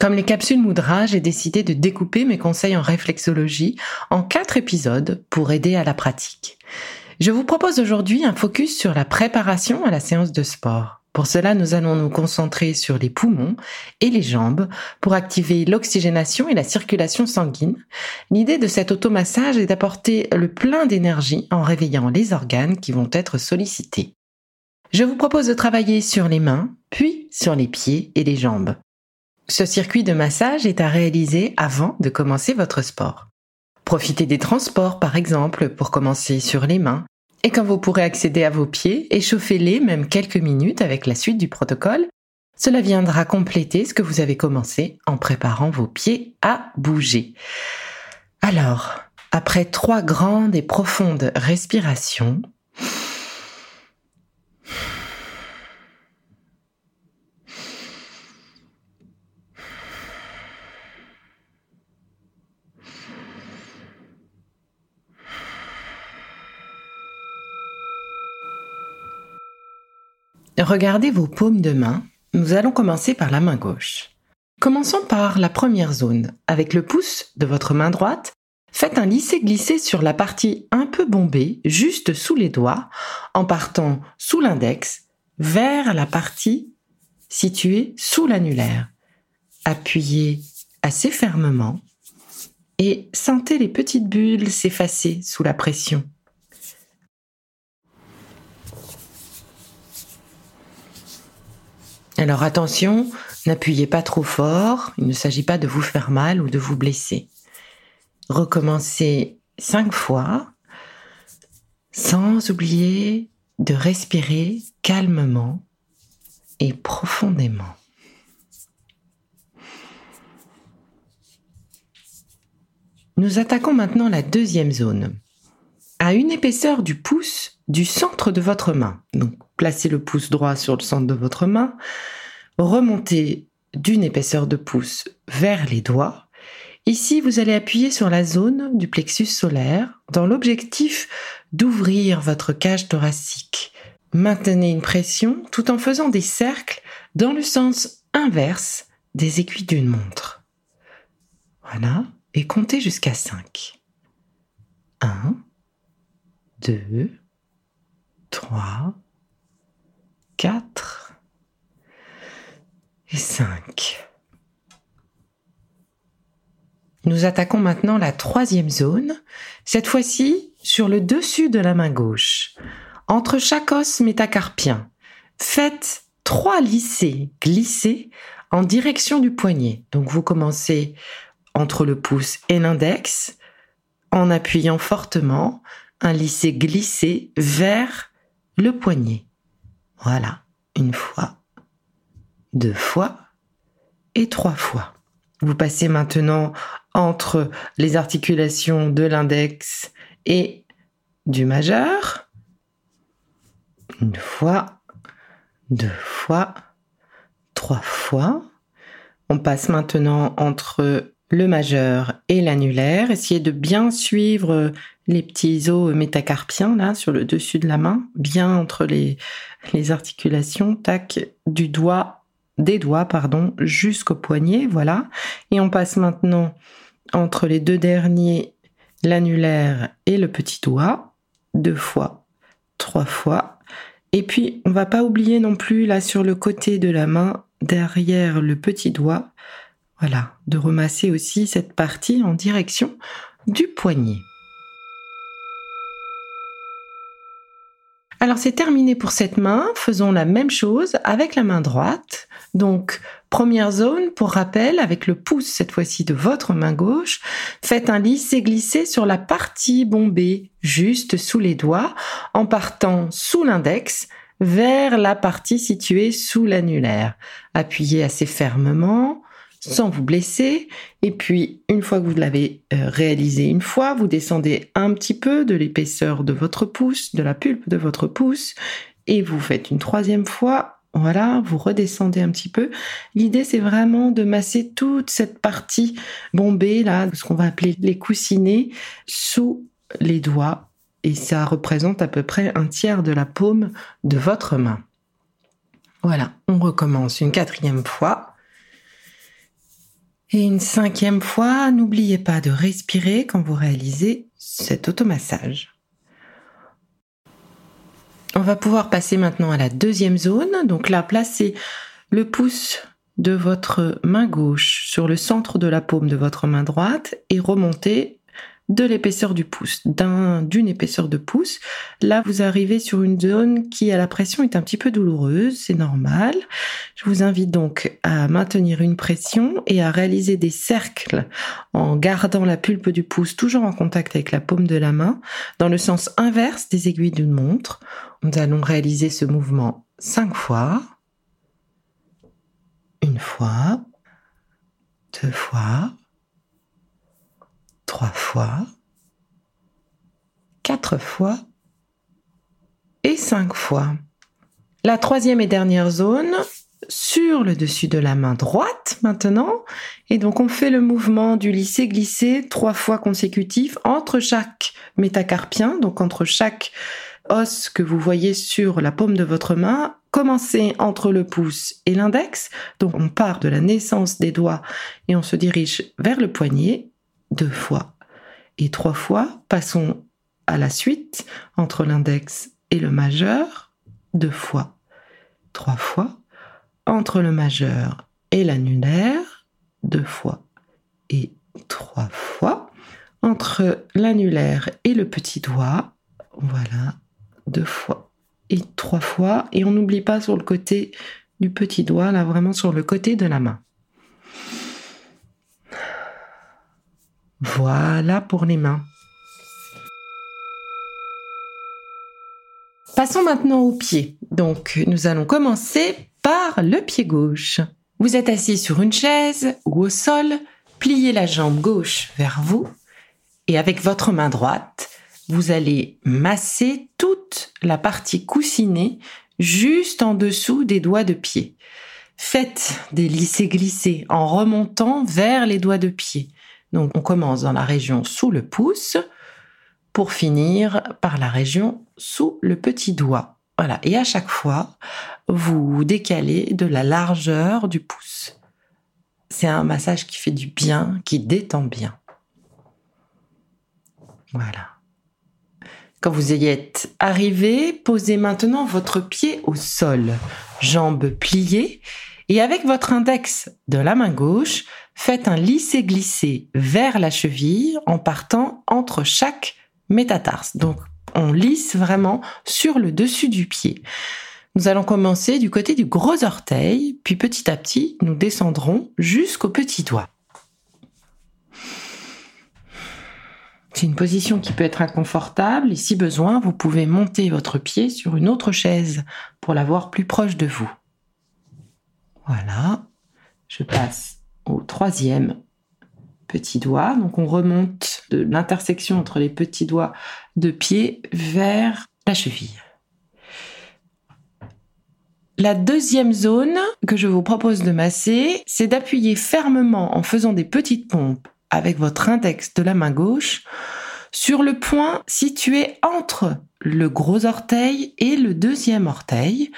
Comme les capsules Moudra, j'ai décidé de découper mes conseils en réflexologie en quatre épisodes pour aider à la pratique. Je vous propose aujourd'hui un focus sur la préparation à la séance de sport. Pour cela, nous allons nous concentrer sur les poumons et les jambes pour activer l'oxygénation et la circulation sanguine. L'idée de cet automassage est d'apporter le plein d'énergie en réveillant les organes qui vont être sollicités. Je vous propose de travailler sur les mains, puis sur les pieds et les jambes. Ce circuit de massage est à réaliser avant de commencer votre sport. Profitez des transports par exemple pour commencer sur les mains et quand vous pourrez accéder à vos pieds, échauffez-les même quelques minutes avec la suite du protocole. Cela viendra compléter ce que vous avez commencé en préparant vos pieds à bouger. Alors, après trois grandes et profondes respirations, Regardez vos paumes de main. Nous allons commencer par la main gauche. Commençons par la première zone. Avec le pouce de votre main droite, faites un lisser-glisser sur la partie un peu bombée, juste sous les doigts, en partant sous l'index vers la partie située sous l'annulaire. Appuyez assez fermement et sentez les petites bulles s'effacer sous la pression. Alors attention, n'appuyez pas trop fort, il ne s'agit pas de vous faire mal ou de vous blesser. Recommencez cinq fois, sans oublier de respirer calmement et profondément. Nous attaquons maintenant la deuxième zone. À une épaisseur du pouce du centre de votre main. Placez le pouce droit sur le centre de votre main, remontez d'une épaisseur de pouce vers les doigts. Ici, vous allez appuyer sur la zone du plexus solaire dans l'objectif d'ouvrir votre cage thoracique. Maintenez une pression tout en faisant des cercles dans le sens inverse des aiguilles d'une montre. Voilà, et comptez jusqu'à 5. 1, 2, 3, 4 et 5. Nous attaquons maintenant la troisième zone, cette fois-ci sur le dessus de la main gauche, entre chaque os métacarpien. Faites trois lissés glissés en direction du poignet. Donc vous commencez entre le pouce et l'index en appuyant fortement un lissé glissé vers le poignet. Voilà, une fois, deux fois et trois fois. Vous passez maintenant entre les articulations de l'index et du majeur. Une fois, deux fois, trois fois. On passe maintenant entre le majeur et l'annulaire. Essayez de bien suivre les petits os métacarpiens là sur le dessus de la main, bien entre les, articulations, tac, du doigt, des doigts, pardon, jusqu'au poignet, voilà. Et on passe maintenant entre les deux derniers, l'annulaire et le petit doigt, deux fois, trois fois. Et puis, on va pas oublier non plus là sur le côté de la main, derrière le petit doigt, voilà, de remasser aussi cette partie en direction du poignet. Alors c'est terminé pour cette main, faisons la même chose avec la main droite. Donc première zone, pour rappel, avec le pouce cette fois-ci de votre main gauche, faites un lissé-glissé sur la partie bombée, juste sous les doigts, en partant sous l'index vers la partie située sous l'annulaire. Appuyez assez fermement, sans vous blesser. Et puis, une fois que vous l'avez euh, réalisé une fois, vous descendez un petit peu de l'épaisseur de votre pouce, de la pulpe de votre pouce, et vous faites une troisième fois. Voilà, vous redescendez un petit peu. L'idée, c'est vraiment de masser toute cette partie bombée, là, ce qu'on va appeler les coussinets, sous les doigts. Et ça représente à peu près un tiers de la paume de votre main. Voilà, on recommence une quatrième fois. Et une cinquième fois, n'oubliez pas de respirer quand vous réalisez cet automassage. On va pouvoir passer maintenant à la deuxième zone. Donc là, placez le pouce de votre main gauche sur le centre de la paume de votre main droite et remontez de l'épaisseur du pouce, d'une épaisseur de pouce. Là, vous arrivez sur une zone qui, à la pression, est un petit peu douloureuse, c'est normal. Je vous invite donc à maintenir une pression et à réaliser des cercles en gardant la pulpe du pouce toujours en contact avec la paume de la main, dans le sens inverse des aiguilles d'une montre. Nous allons réaliser ce mouvement cinq fois. Une fois, deux fois, trois fois, quatre fois et cinq fois. La troisième et dernière zone sur le dessus de la main droite maintenant. Et donc on fait le mouvement du lisser-glisser trois fois consécutif entre chaque métacarpien, donc entre chaque os que vous voyez sur la paume de votre main. Commencez entre le pouce et l'index. Donc on part de la naissance des doigts et on se dirige vers le poignet deux fois et trois fois. Passons à la suite entre l'index et le majeur, deux fois, trois fois. Entre le majeur et l'annulaire, deux fois et trois fois. Entre l'annulaire et le petit doigt, voilà, deux fois et trois fois. Et on n'oublie pas sur le côté du petit doigt, là vraiment sur le côté de la main. Voilà pour les mains. Passons maintenant aux pieds. Donc, nous allons commencer par le pied gauche. Vous êtes assis sur une chaise ou au sol, pliez la jambe gauche vers vous et avec votre main droite, vous allez masser toute la partie coussinée juste en dessous des doigts de pied. Faites des lissés-glissés en remontant vers les doigts de pied. Donc on commence dans la région sous le pouce pour finir par la région sous le petit doigt. Voilà, et à chaque fois, vous décalez de la largeur du pouce. C'est un massage qui fait du bien, qui détend bien. Voilà. Quand vous y êtes arrivé, posez maintenant votre pied au sol, jambes pliées, et avec votre index de la main gauche, faites un lisser-glisser vers la cheville en partant entre chaque métatarse. Donc, on lisse vraiment sur le dessus du pied. Nous allons commencer du côté du gros orteil, puis petit à petit, nous descendrons jusqu'au petit doigt. C'est une position qui peut être inconfortable et si besoin, vous pouvez monter votre pied sur une autre chaise pour l'avoir plus proche de vous. Voilà, je passe au troisième petit doigt. Donc on remonte de l'intersection entre les petits doigts de pied vers la cheville. La deuxième zone que je vous propose de masser, c'est d'appuyer fermement en faisant des petites pompes avec votre index de la main gauche sur le point situé entre le gros orteil et le deuxième orteil.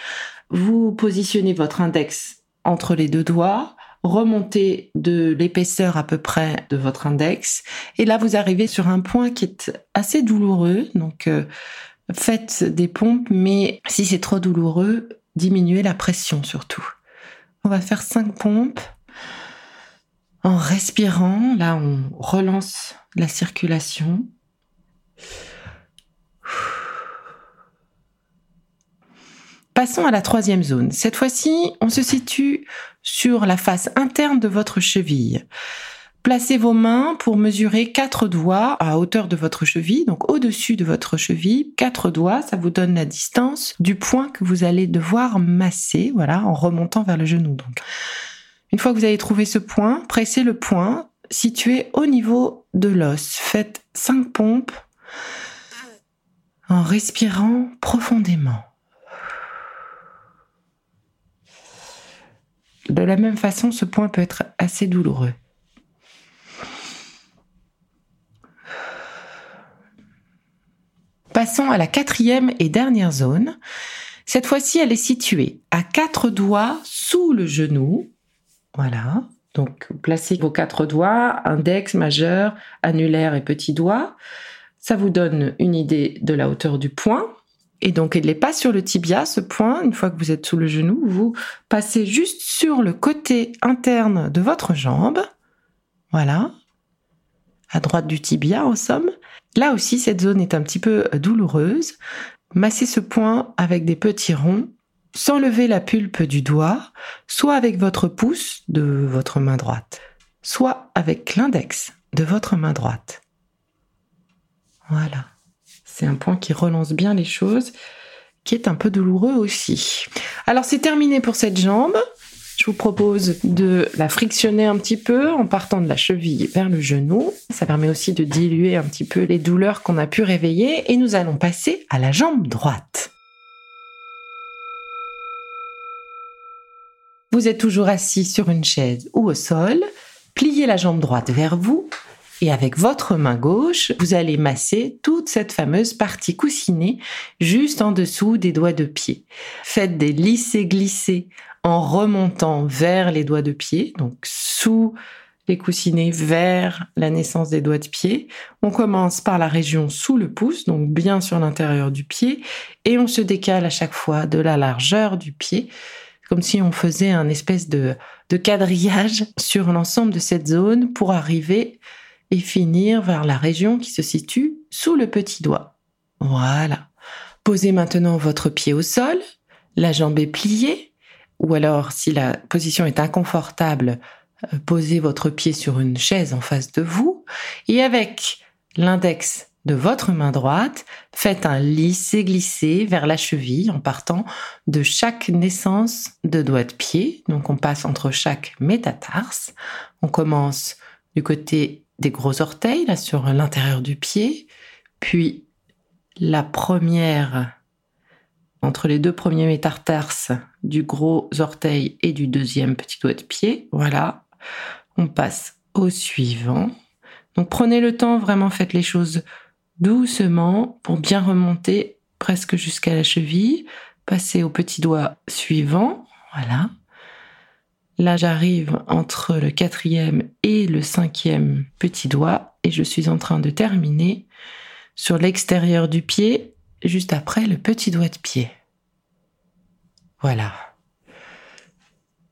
Vous positionnez votre index entre les deux doigts, remontez de l'épaisseur à peu près de votre index, et là vous arrivez sur un point qui est assez douloureux. Donc euh, faites des pompes, mais si c'est trop douloureux, diminuer la pression surtout. On va faire cinq pompes en respirant. Là, on relance la circulation. Passons à la troisième zone. Cette fois-ci, on se situe sur la face interne de votre cheville. Placez vos mains pour mesurer quatre doigts à hauteur de votre cheville, donc au-dessus de votre cheville. Quatre doigts, ça vous donne la distance du point que vous allez devoir masser, voilà, en remontant vers le genou. Donc, une fois que vous avez trouvé ce point, pressez le point situé au niveau de l'os. Faites cinq pompes en respirant profondément. De la même façon, ce point peut être assez douloureux. Passons à la quatrième et dernière zone. Cette fois-ci, elle est située à quatre doigts sous le genou. Voilà. Donc, placez vos quatre doigts, index, majeur, annulaire et petit doigt. Ça vous donne une idée de la hauteur du point. Et donc, il n'est pas sur le tibia, ce point. Une fois que vous êtes sous le genou, vous passez juste sur le côté interne de votre jambe. Voilà. À droite du tibia, en somme. Là aussi, cette zone est un petit peu euh, douloureuse. Massez ce point avec des petits ronds, sans lever la pulpe du doigt, soit avec votre pouce de votre main droite, soit avec l'index de votre main droite. Voilà. C'est un point qui relance bien les choses, qui est un peu douloureux aussi. Alors c'est terminé pour cette jambe. Je vous propose de la frictionner un petit peu en partant de la cheville vers le genou. Ça permet aussi de diluer un petit peu les douleurs qu'on a pu réveiller et nous allons passer à la jambe droite. Vous êtes toujours assis sur une chaise ou au sol. Pliez la jambe droite vers vous et avec votre main gauche, vous allez masser toute cette fameuse partie coussinée juste en dessous des doigts de pied. Faites des lissés-glissés en remontant vers les doigts de pied, donc sous les coussinets vers la naissance des doigts de pied. On commence par la région sous le pouce, donc bien sur l'intérieur du pied, et on se décale à chaque fois de la largeur du pied, comme si on faisait un espèce de, de quadrillage sur l'ensemble de cette zone pour arriver et finir vers la région qui se situe sous le petit doigt. Voilà. Posez maintenant votre pied au sol, la jambe est pliée, ou alors si la position est inconfortable, euh, posez votre pied sur une chaise en face de vous et avec l'index de votre main droite, faites un lisser-glisser vers la cheville en partant de chaque naissance de doigt de pied. Donc on passe entre chaque métatarse. On commence du côté des gros orteils, là sur l'intérieur du pied, puis la première entre les deux premiers métatarses du gros orteil et du deuxième petit doigt de pied. Voilà. On passe au suivant. Donc prenez le temps, vraiment faites les choses doucement pour bien remonter presque jusqu'à la cheville. Passez au petit doigt suivant. Voilà. Là, j'arrive entre le quatrième et le cinquième petit doigt et je suis en train de terminer sur l'extérieur du pied juste après le petit doigt de pied. Voilà.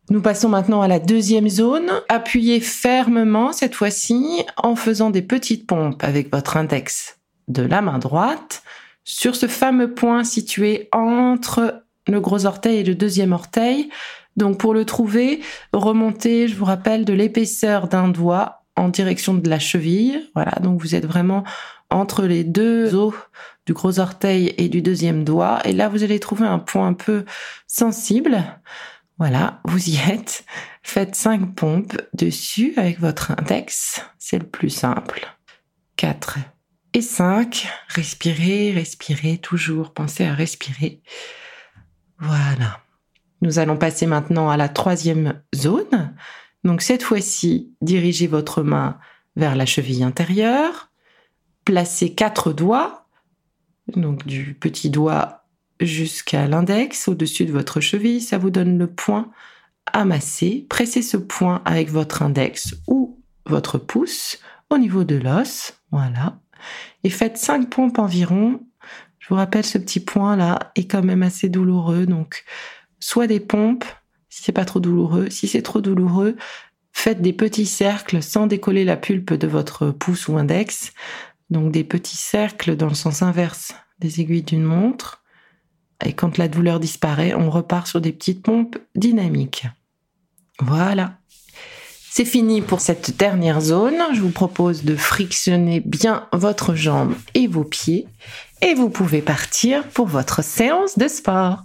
Nous passons maintenant à la deuxième zone. Appuyez fermement cette fois-ci en faisant des petites pompes avec votre index de la main droite sur ce fameux point situé entre le gros orteil et le deuxième orteil. Donc pour le trouver, remontez, je vous rappelle, de l'épaisseur d'un doigt en direction de la cheville. Voilà, donc vous êtes vraiment entre les deux os du gros orteil et du deuxième doigt. Et là, vous allez trouver un point un peu sensible. Voilà, vous y êtes. Faites 5 pompes dessus avec votre index. C'est le plus simple. 4 et 5. Respirez, respirez, toujours. Pensez à respirer. Voilà. Nous allons passer maintenant à la troisième zone. Donc cette fois-ci, dirigez votre main vers la cheville intérieure. Placez quatre doigts, donc du petit doigt jusqu'à l'index, au-dessus de votre cheville. Ça vous donne le point à masser. Pressez ce point avec votre index ou votre pouce au niveau de l'os. Voilà. Et faites 5 pompes environ. Je vous rappelle, ce petit point là est quand même assez douloureux. Donc, soit des pompes, si c'est pas trop douloureux. Si c'est trop douloureux, faites des petits cercles sans décoller la pulpe de votre pouce ou index. Donc, des petits cercles dans le sens inverse des aiguilles d'une montre. Et quand la douleur disparaît, on repart sur des petites pompes dynamiques. Voilà. C'est fini pour cette dernière zone. Je vous propose de frictionner bien votre jambe et vos pieds. Et vous pouvez partir pour votre séance de sport.